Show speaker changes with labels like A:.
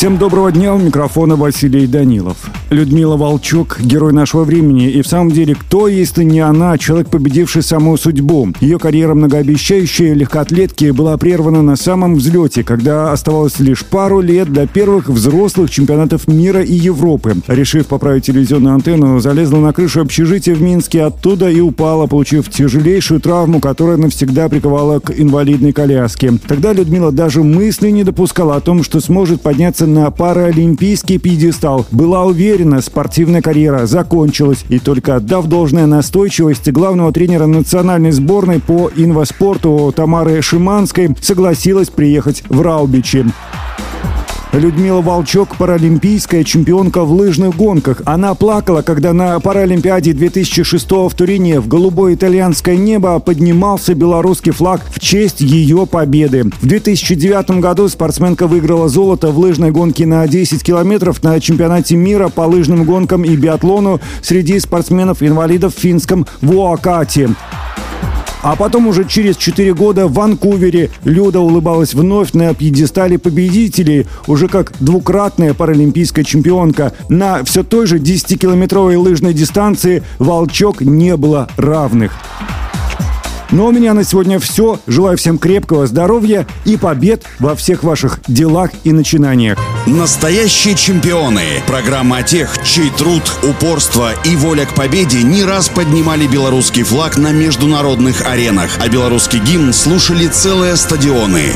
A: Всем доброго дня, у микрофона Василий Данилов. Людмила Волчок – герой нашего времени. И в самом деле, кто, если не она, человек, победивший саму судьбу? Ее карьера многообещающая легкоатлетки была прервана на самом взлете, когда оставалось лишь пару лет до первых взрослых чемпионатов мира и Европы. Решив поправить телевизионную антенну, залезла на крышу общежития в Минске, оттуда и упала, получив тяжелейшую травму, которая навсегда приковала к инвалидной коляске. Тогда Людмила даже мысли не допускала о том, что сможет подняться на паралимпийский пьедестал. Была уверена, спортивная карьера закончилась. И только отдав должное настойчивости главного тренера национальной сборной по инваспорту Тамары Шиманской, согласилась приехать в Раубичи. Людмила Волчок – паралимпийская чемпионка в лыжных гонках. Она плакала, когда на Паралимпиаде 2006 в Турине в голубое итальянское небо поднимался белорусский флаг в честь ее победы. В 2009 году спортсменка выиграла золото в лыжной гонке на 10 километров на чемпионате мира по лыжным гонкам и биатлону среди спортсменов-инвалидов в финском Вуакате. А потом уже через 4 года в Ванкувере Люда улыбалась вновь на пьедестале победителей, уже как двукратная паралимпийская чемпионка. На все той же 10-километровой лыжной дистанции Волчок не было равных. Ну, у меня на сегодня все. Желаю всем крепкого здоровья и побед во всех ваших делах и начинаниях.
B: Настоящие чемпионы. Программа о тех, чей труд, упорство и воля к победе не раз поднимали белорусский флаг на международных аренах, а белорусский гимн слушали целые стадионы.